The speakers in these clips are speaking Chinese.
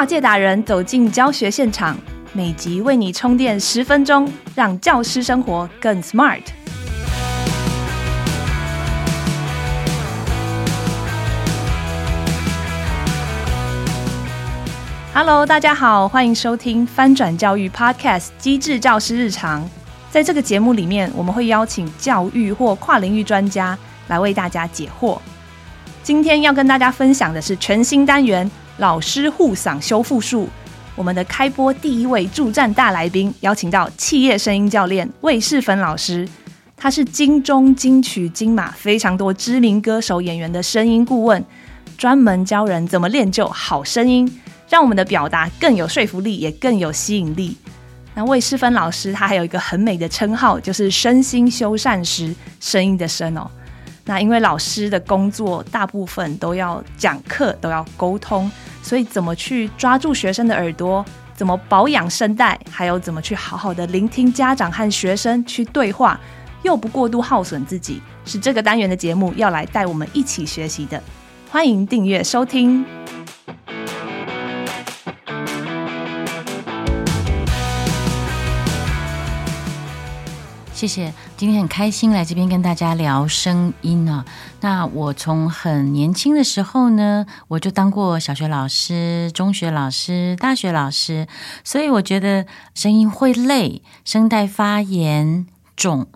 跨界达人走进教学现场，每集为你充电十分钟，让教师生活更 smart。Hello，大家好，欢迎收听翻转教育 Podcast《机智教师日常》。在这个节目里面，我们会邀请教育或跨领域专家来为大家解惑。今天要跟大家分享的是全新单元“老师护嗓修复术”。我们的开播第一位助战大来宾，邀请到企业声音教练魏世芬老师。他是金钟、金曲、金马非常多知名歌手、演员的声音顾问，专门教人怎么练就好声音，让我们的表达更有说服力，也更有吸引力。那魏世芬老师，他还有一个很美的称号，就是身心修缮师，声音的声哦。那因为老师的工作大部分都要讲课，都要沟通，所以怎么去抓住学生的耳朵，怎么保养声带，还有怎么去好好的聆听家长和学生去对话，又不过度耗损自己，是这个单元的节目要来带我们一起学习的。欢迎订阅收听。谢谢，今天很开心来这边跟大家聊声音啊。那我从很年轻的时候呢，我就当过小学老师、中学老师、大学老师，所以我觉得声音会累，声带发炎、肿、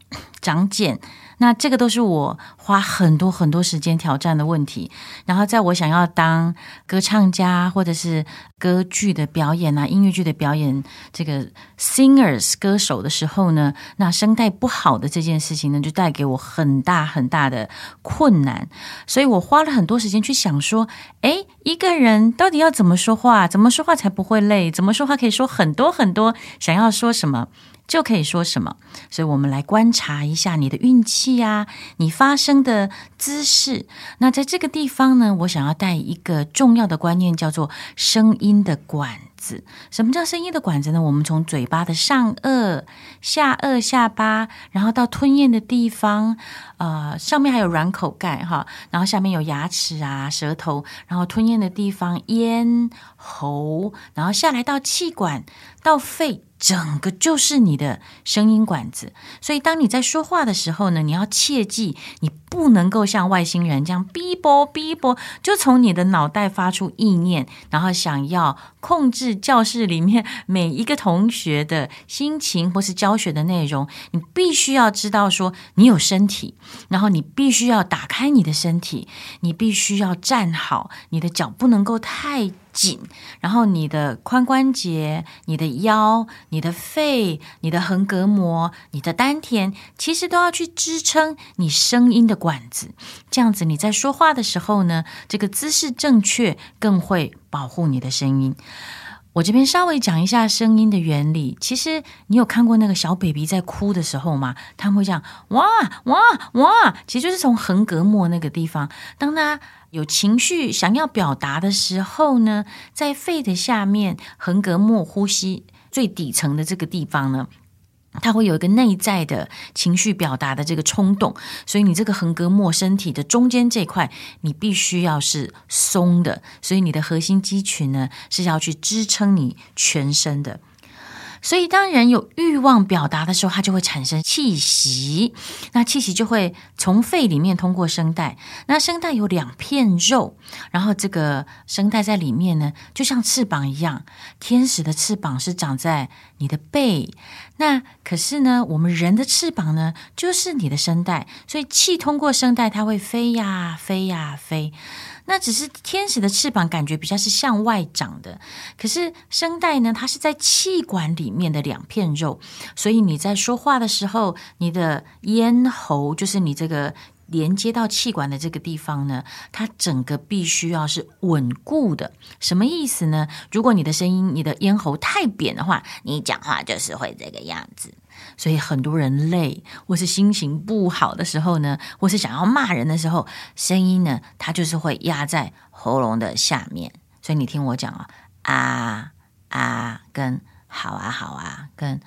长茧。那这个都是我花很多很多时间挑战的问题。然后，在我想要当歌唱家或者是歌剧的表演啊、音乐剧的表演，这个 singers 歌手的时候呢，那声带不好的这件事情呢，就带给我很大很大的困难。所以我花了很多时间去想说，诶，一个人到底要怎么说话？怎么说话才不会累？怎么说话可以说很多很多？想要说什么？就可以说什么，所以我们来观察一下你的运气呀，你发声的姿势。那在这个地方呢，我想要带一个重要的观念，叫做声音的管子。什么叫声音的管子呢？我们从嘴巴的上颚、下颚、下巴，然后到吞咽的地方，呃，上面还有软口盖哈，然后下面有牙齿啊、舌头，然后吞咽的地方咽喉，然后下来到气管到肺。整个就是你的声音管子，所以当你在说话的时候呢，你要切记，你不能够像外星人这样逼波逼波，就从你的脑袋发出意念，然后想要控制教室里面 每一个同学的心情或是教学的内容。你必须要知道说，你有身体，然后你必须要打开你的身体，你必须要站好，你的脚不能够太紧，然后你的髋关节、你的腰、你的肺、你的横膈膜、你的丹田，其实都要去支撑你声音的管子。这样子你在说话的时候呢，这个姿势正确，更会保护你的声音。我这边稍微讲一下声音的原理。其实你有看过那个小 baby 在哭的时候吗？他们会这样哇哇哇，其实就是从横膈膜那个地方，当他。有情绪想要表达的时候呢，在肺的下面横膈膜呼吸最底层的这个地方呢，它会有一个内在的情绪表达的这个冲动，所以你这个横膈膜身体的中间这块，你必须要是松的，所以你的核心肌群呢是要去支撑你全身的。所以，当人有欲望表达的时候，它就会产生气息。那气息就会从肺里面通过声带。那声带有两片肉，然后这个声带在里面呢，就像翅膀一样。天使的翅膀是长在你的背。那可是呢，我们人的翅膀呢，就是你的声带。所以气通过声带，它会飞呀飞呀飞。那只是天使的翅膀，感觉比较是向外长的。可是声带呢，它是在气管里面的两片肉，所以你在说话的时候，你的咽喉就是你这个连接到气管的这个地方呢，它整个必须要是稳固的。什么意思呢？如果你的声音、你的咽喉太扁的话，你讲话就是会这个样子。所以很多人累，或是心情不好的时候呢，或是想要骂人的时候，声音呢，它就是会压在喉咙的下面。所以你听我讲啊，啊啊，跟好啊好啊，跟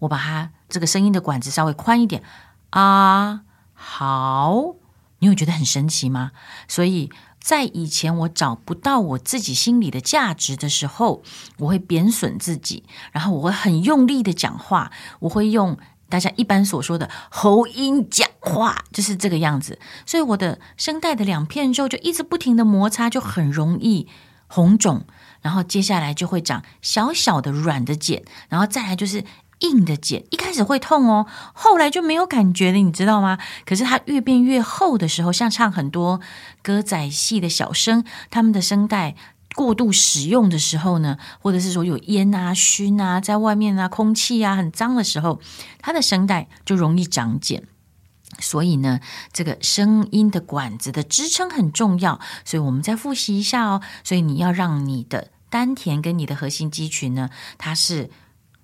我把它这个声音的管子稍微宽一点，啊好你有觉得很神奇吗？所以在以前我找不到我自己心里的价值的时候，我会贬损自己，然后我会很用力的讲话，我会用大家一般所说的喉音讲话，就是这个样子。所以我的声带的两片肉就一直不停的摩擦，就很容易红肿，然后接下来就会长小小的软的茧，然后再来就是。硬的茧一开始会痛哦，后来就没有感觉了，你知道吗？可是它越变越厚的时候，像唱很多歌仔戏的小生，他们的声带过度使用的时候呢，或者是说有烟啊、熏啊，在外面啊，空气啊很脏的时候，他的声带就容易长茧。所以呢，这个声音的管子的支撑很重要。所以我们再复习一下哦。所以你要让你的丹田跟你的核心肌群呢，它是。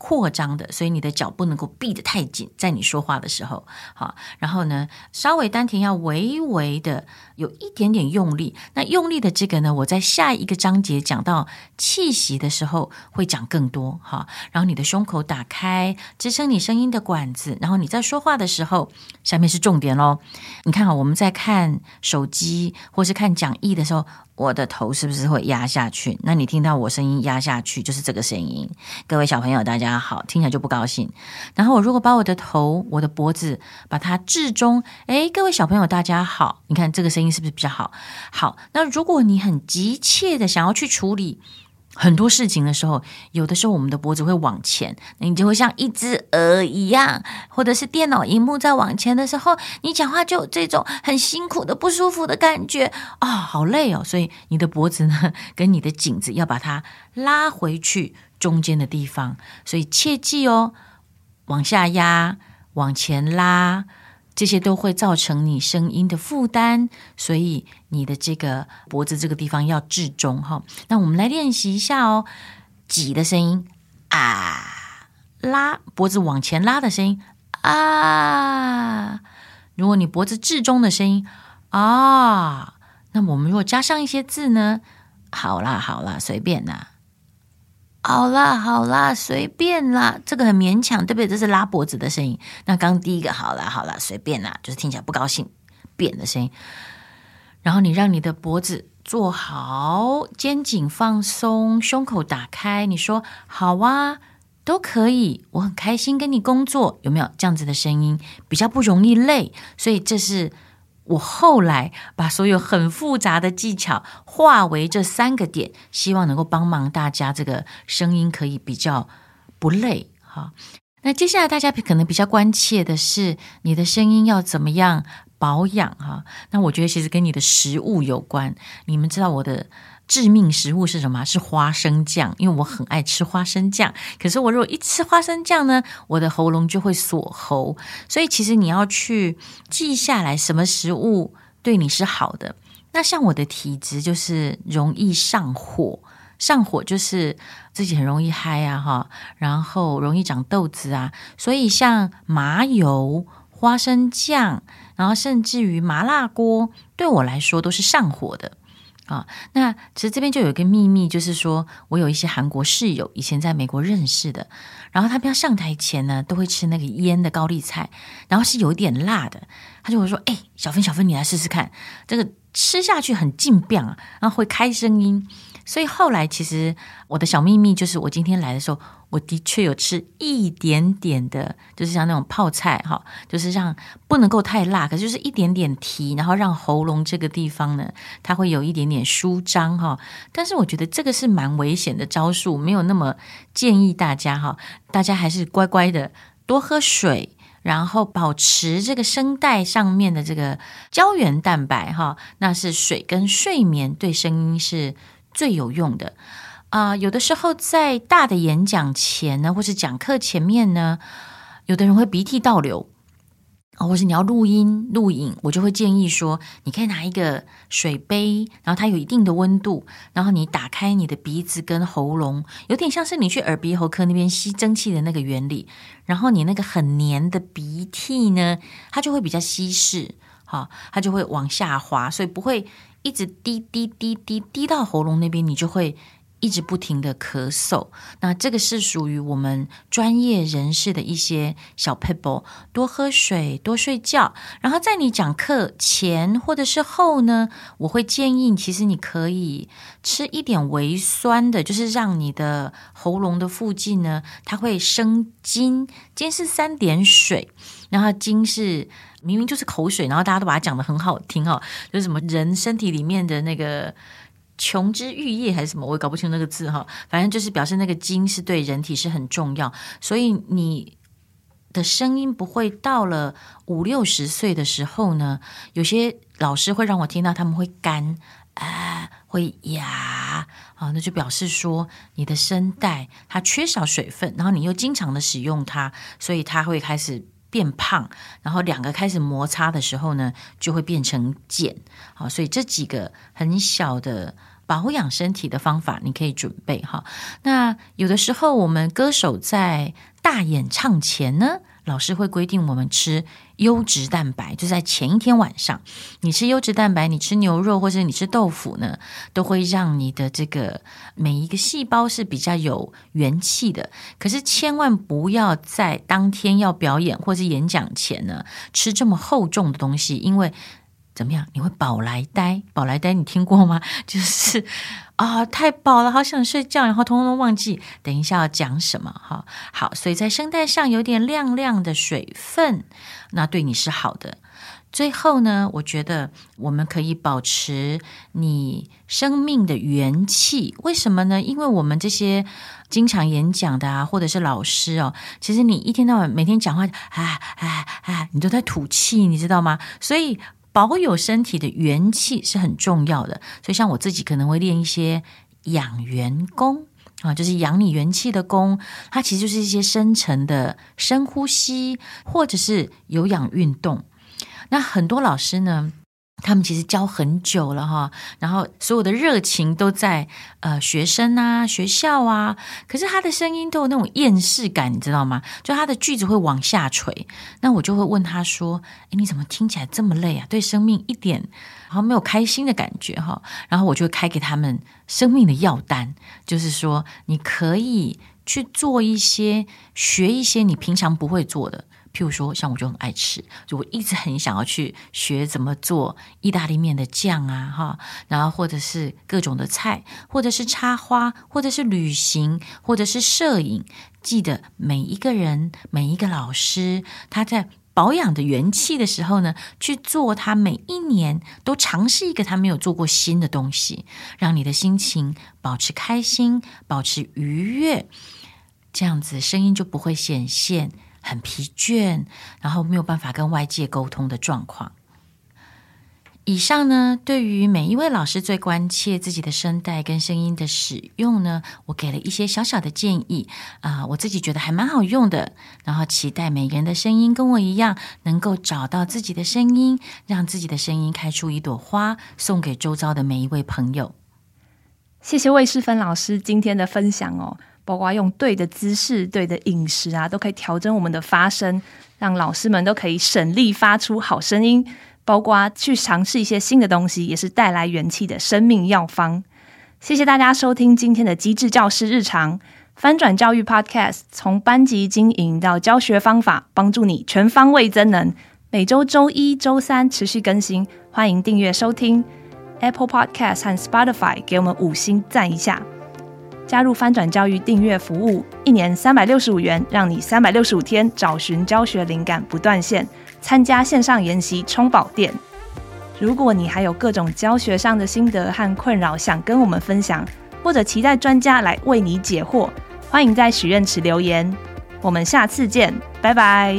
扩张的，所以你的脚不能够闭得太紧，在你说话的时候，好，然后呢，稍微丹田要微微的有一点点用力。那用力的这个呢，我在下一个章节讲到气息的时候会讲更多，哈。然后你的胸口打开，支撑你声音的管子，然后你在说话的时候，下面是重点喽。你看啊，我们在看手机或是看讲义的时候。我的头是不是会压下去？那你听到我声音压下去，就是这个声音。各位小朋友，大家好，听起来就不高兴。然后我如果把我的头、我的脖子把它置中，诶，各位小朋友，大家好，你看这个声音是不是比较好？好，那如果你很急切的想要去处理。很多事情的时候，有的时候我们的脖子会往前，你就会像一只鹅一样，或者是电脑荧幕在往前的时候，你讲话就有这种很辛苦的不舒服的感觉啊、好累哦。所以你的脖子呢，跟你的颈子要把它拉回去中间的地方。所以切记哦，往下压，往前拉。这些都会造成你声音的负担，所以你的这个脖子这个地方要置中哈。那我们来练习一下哦，挤的声音啊，拉脖子往前拉的声音啊。如果你脖子置中的声音啊，那么我们如果加上一些字呢？好啦好啦，随便啦。好啦，好啦，随便啦，这个很勉强，对不对？这是拉脖子的声音。那刚第一个，好啦，好啦，随便啦，就是听起来不高兴，扁的声音。然后你让你的脖子坐好，肩颈放松，胸口打开。你说好啊，都可以，我很开心跟你工作，有没有这样子的声音？比较不容易累，所以这是。我后来把所有很复杂的技巧化为这三个点，希望能够帮忙大家这个声音可以比较不累哈。那接下来大家可能比较关切的是你的声音要怎么样保养哈？那我觉得其实跟你的食物有关。你们知道我的。致命食物是什么？是花生酱，因为我很爱吃花生酱。可是我如果一吃花生酱呢，我的喉咙就会锁喉。所以其实你要去记下来，什么食物对你是好的。那像我的体质就是容易上火，上火就是自己很容易嗨啊哈，然后容易长痘子啊。所以像麻油、花生酱，然后甚至于麻辣锅，对我来说都是上火的。啊、那其实这边就有一个秘密，就是说我有一些韩国室友，以前在美国认识的，然后他们要上台前呢，都会吃那个腌的高丽菜，然后是有一点辣的，他就会说：“哎，小芬，小芬，你来试试看，这个吃下去很劲变啊，然后会开声音。”所以后来，其实我的小秘密就是，我今天来的时候，我的确有吃一点点的，就是像那种泡菜哈，就是让不能够太辣，可就是一点点提，然后让喉咙这个地方呢，它会有一点点舒张哈。但是我觉得这个是蛮危险的招数，没有那么建议大家哈，大家还是乖乖的多喝水，然后保持这个声带上面的这个胶原蛋白哈，那是水跟睡眠对声音是。最有用的啊、有的时候在大的演讲前呢，或是讲课前面呢，有的人会鼻涕倒流啊，或是你要录音录影，我就会建议说，你可以拿一个水杯，然后它有一定的温度，然后你打开你的鼻子跟喉咙，有点像是你去耳鼻喉科那边吸蒸汽的那个原理，然后你那个很黏的鼻涕呢，它就会比较稀释，好，它就会往下滑，所以不会。一直滴滴滴滴滴到喉咙那边，你就会一直不停的咳嗽。那这个是属于我们专业人士的一些小撇步，多喝水，多睡觉。然后在你讲课前或者是后呢，我会建议，其实你可以吃一点微酸的，就是让你的喉咙的附近呢，它会生津。津是三点水，然后津是。明明就是口水，然后大家都把它讲得很好听哦，就是什么人身体里面的那个琼枝玉叶还是什么，我也搞不清那个字哈。反正就是表示那个津是对人体是很重要，所以你的声音不会到了五六十岁的时候呢，有些老师会让我听到他们会干啊，会哑啊，那就表示说你的声带它缺少水分，然后你又经常的使用它，所以它会开始。变胖，然后两个开始摩擦的时候呢，就会变成茧。好，所以这几个很小的保养身体的方法，你可以准备哈。那有的时候我们歌手在大演唱前呢，老师会规定我们吃优质蛋白，就在前一天晚上，你吃优质蛋白，你吃牛肉或者你吃豆腐呢，都会让你的这个每一个细胞是比较有元气的。可是千万不要在当天要表演或者演讲前呢，吃这么厚重的东西，因为。怎么样？你会饱来呆？饱来呆你听过吗？就是啊，太饱了，好想睡觉，然后通通忘记等一下要讲什么哈。好，所以在声带上有点亮亮的水分，那对你是好的。最后呢，我觉得我们可以保持你生命的元气。为什么呢？因为我们这些经常演讲的啊，或者是老师哦，其实你一天到晚每天讲话，啊啊啊，你都在吐气，你知道吗？所以。保有身体的元气是很重要的，所以像我自己可能会练一些养元功啊，就是养你元气的功，它其实就是一些深层的深呼吸，或者是有氧运动。那很多老师呢，他们其实教很久了哈，然后所有的热情都在呃学生啊、学校啊，可是他的声音都有那种厌世感，你知道吗？就他的句子会往下垂。那我就会问他说：“诶，你怎么听起来这么累啊？对生命一点然后没有开心的感觉哈？”然后我就会开给他们生命的药单，就是说你可以去做一些、学一些你平常不会做的。譬如说，像我就很爱吃，就我一直很想要去学怎么做意大利面的酱啊，哈，然后或者是各种的菜，或者是插花，或者是旅行，或者是摄影。记得每一个人、每一个老师，他在保养的元气的时候呢，去做他每一年都尝试一个他没有做过新的东西，让你的心情保持开心，保持愉悦，这样子声音就不会显现。很疲倦，然后没有办法跟外界沟通的状况。以上呢，对于每一位老师最关切自己的声带跟声音的使用呢，我给了一些小小的建议啊、我自己觉得还蛮好用的。然后期待每个人的声音跟我一样，能够找到自己的声音，让自己的声音开出一朵花，送给周遭的每一位朋友。谢谢魏世芬老师今天的分享哦。包括用对的姿势、对的饮食啊，都可以调整我们的发声，让老师们都可以省力发出好声音。包括去尝试一些新的东西，也是带来元气的生命药方。谢谢大家收听今天的机智教师日常翻转教育 Podcast，从班级经营到教学方法，帮助你全方位增能。每周周一、周三持续更新，欢迎订阅收听 Apple Podcast 和 Spotify，给我们五星赞一下。加入翻转教育订阅服务，一年三百六十五元，让你三百六十五天找寻教学灵感不断线。参加线上研习充宝店。如果你还有各种教学上的心得和困扰想跟我们分享，或者期待专家来为你解惑，欢迎在许愿池留言。我们下次见，拜拜。